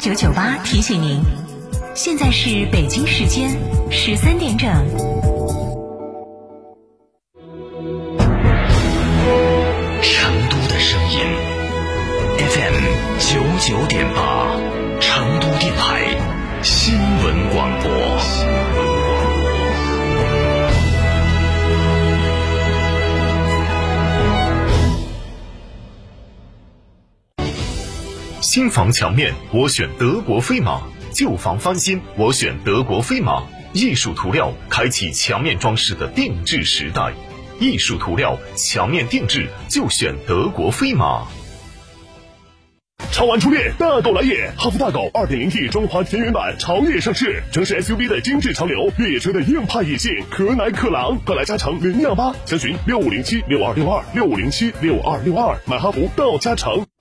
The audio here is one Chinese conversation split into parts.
九九八提醒您，现在是北京时间十三点整。新房墙面，我选德国飞马；旧房翻新，我选德国飞马。艺术涂料开启墙面装饰的定制时代，艺术涂料墙面定制就选德国飞马。超玩初恋，大狗来也！哈弗大狗 2.0T 中华田园版潮野上市，城市 SUV 的精致潮流，越野车的硬派野性，可奶可狼，快来加诚零幺八，详询六五零七六二六二六五零七六二六二，买哈弗到加诚。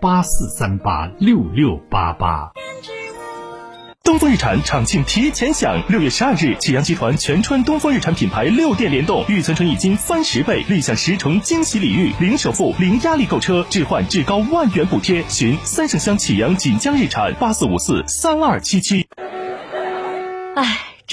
八四三八六六八八。东风日产厂庆提前享，六月十二日，启阳集团全川东风日产品牌六店联动，预存纯益金翻十倍，立享十重惊喜礼遇，零首付、零压力购车，置换至高万元补贴。寻三圣乡启阳锦江日产八四五四三二七七。唉。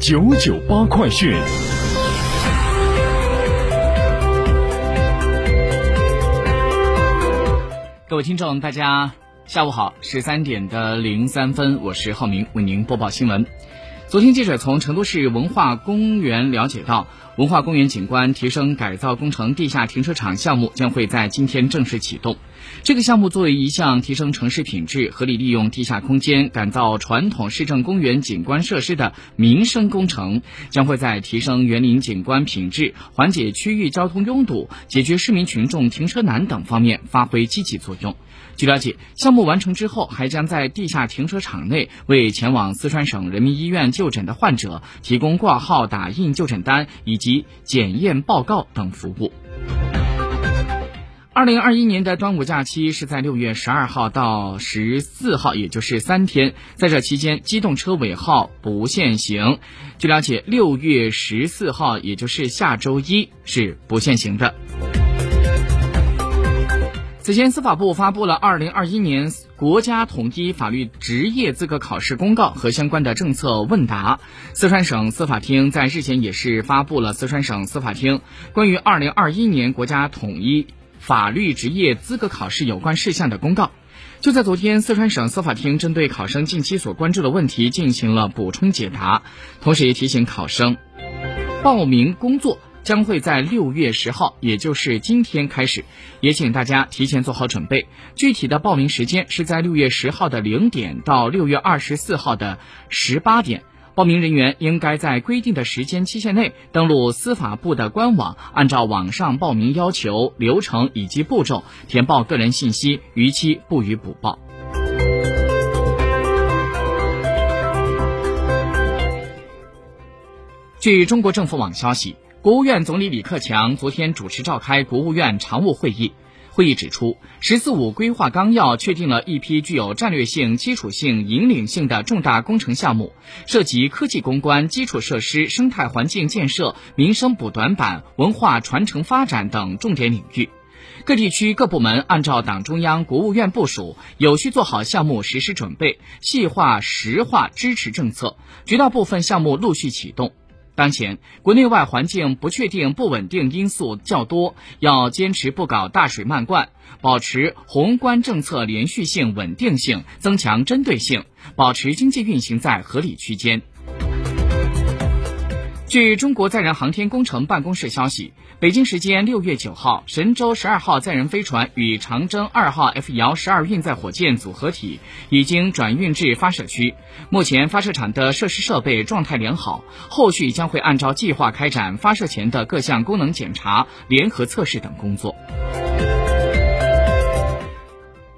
九九八快讯，各位听众，大家下午好，十三点的零三分，我是浩明，为您播报新闻。昨天，记者从成都市文化公园了解到，文化公园景观提升改造工程地下停车场项目将会在今天正式启动。这个项目作为一项提升城市品质、合理利用地下空间、改造传统市政公园景观设施的民生工程，将会在提升园林景观品质、缓解区域交通拥堵、解决市民群众停车难等方面发挥积极作用。据了解，项目完成之后，还将在地下停车场内为前往四川省人民医院就诊的患者提供挂号、打印就诊单以及检验报告等服务。二零二一年的端午假期是在六月十二号到十四号，也就是三天。在这期间，机动车尾号不限行。据了解，六月十四号，也就是下周一，是不限行的。此前，司法部发布了《二零二一年国家统一法律职业资格考试公告》和相关的政策问答。四川省司法厅在日前也是发布了《四川省司法厅关于二零二一年国家统一法律职业资格考试有关事项的公告》。就在昨天，四川省司法厅针对考生近期所关注的问题进行了补充解答，同时也提醒考生，报名工作。将会在六月十号，也就是今天开始，也请大家提前做好准备。具体的报名时间是在六月十号的零点到六月二十四号的十八点。报名人员应该在规定的时间期限内登录司法部的官网，按照网上报名要求、流程以及步骤填报个人信息，逾期不予补报。据中国政府网消息。国务院总理李克强昨天主持召开国务院常务会议，会议指出，“十四五”规划纲要确定了一批具有战略性、基础性、引领性的重大工程项目，涉及科技攻关、基础设施、生态环境建设、民生补短板、文化传承发展等重点领域。各地区各部门按照党中央、国务院部署，有序做好项目实施准备，细化实化支持政策，绝大部分项目陆续启动。当前国内外环境不确定、不稳定因素较多，要坚持不搞大水漫灌，保持宏观政策连续性、稳定性，增强针对性，保持经济运行在合理区间。据中国载人航天工程办公室消息，北京时间六月九号，神舟十二号载人飞船与长征二号 F 遥十二运载火箭组合体已经转运至发射区，目前发射场的设施设备状态良好，后续将会按照计划开展发射前的各项功能检查、联合测试等工作。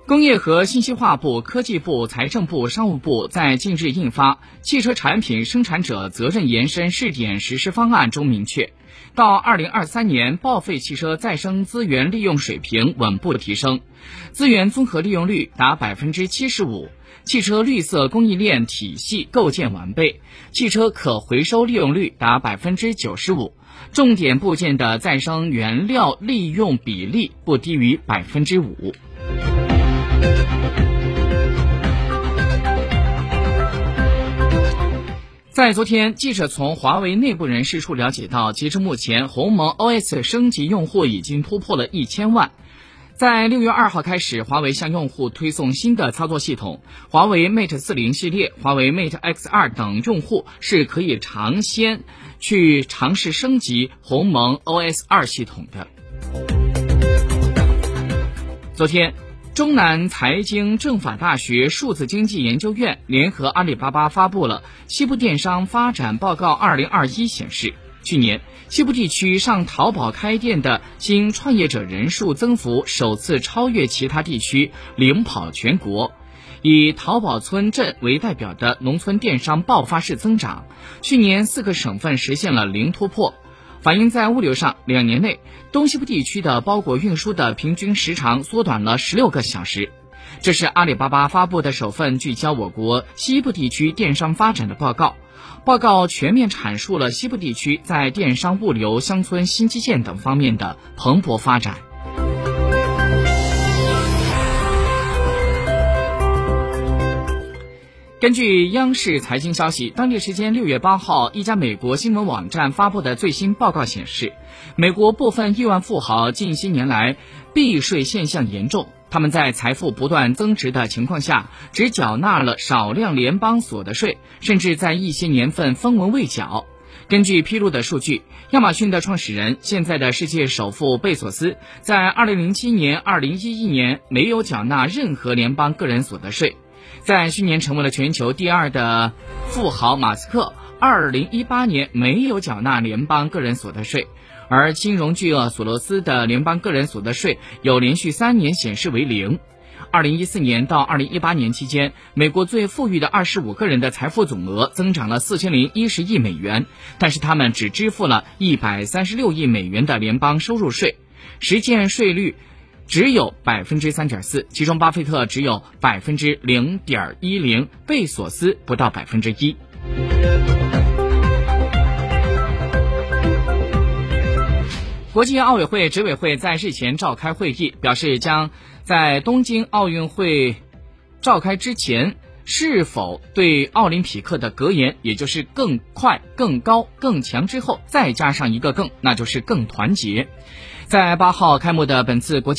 工业和信息化部、科技部、财政部、商务部在近日印发《汽车产品生产者责任延伸试点实施方案》中明确，到二零二三年，报废汽车再生资源利用水平稳步提升，资源综合利用率达百分之七十五，汽车绿色供应链体系构建完备，汽车可回收利用率达百分之九十五，重点部件的再生原料利用比例不低于百分之五。在昨天，记者从华为内部人士处了解到，截至目前，鸿蒙 OS 升级用户已经突破了一千万。在六月二号开始，华为向用户推送新的操作系统，华为 Mate 四零系列、华为 Mate X 二等用户是可以尝鲜去尝试升级鸿蒙 OS 二系统的。昨天。中南财经政法大学数字经济研究院联合阿里巴巴发布了《西部电商发展报告二零二一》，显示，去年西部地区上淘宝开店的新创业者人数增幅首次超越其他地区，领跑全国。以淘宝村镇为代表的农村电商爆发式增长，去年四个省份实现了零突破。反映在物流上，两年内东西部地区的包裹运输的平均时长缩短了十六个小时。这是阿里巴巴发布的首份聚焦我国西部地区电商发展的报告。报告全面阐述了西部地区在电商、物流、乡村新基建等方面的蓬勃发展。根据央视财经消息，当地时间六月八号，一家美国新闻网站发布的最新报告显示，美国部分亿万富豪近些年来避税现象严重，他们在财富不断增值的情况下，只缴纳了少量联邦所得税，甚至在一些年份分文未缴。根据披露的数据，亚马逊的创始人、现在的世界首富贝索斯，在二零零七年、二零一一年没有缴纳任何联邦个人所得税。在去年成为了全球第二的富豪马斯克，二零一八年没有缴纳联邦个人所得税，而金融巨鳄索罗斯的联邦个人所得税有连续三年显示为零。二零一四年到二零一八年期间，美国最富裕的二十五个人的财富总额增长了四千零一十亿美元，但是他们只支付了一百三十六亿美元的联邦收入税，实践税率。只有百分之三点四，其中巴菲特只有百分之零点一零，贝索斯不到百分之一。国际奥委会执委会在日前召开会议，表示将在东京奥运会召开之前，是否对奥林匹克的格言，也就是更快、更高、更强之后再加上一个更，那就是更团结。在八号开幕的本次国际。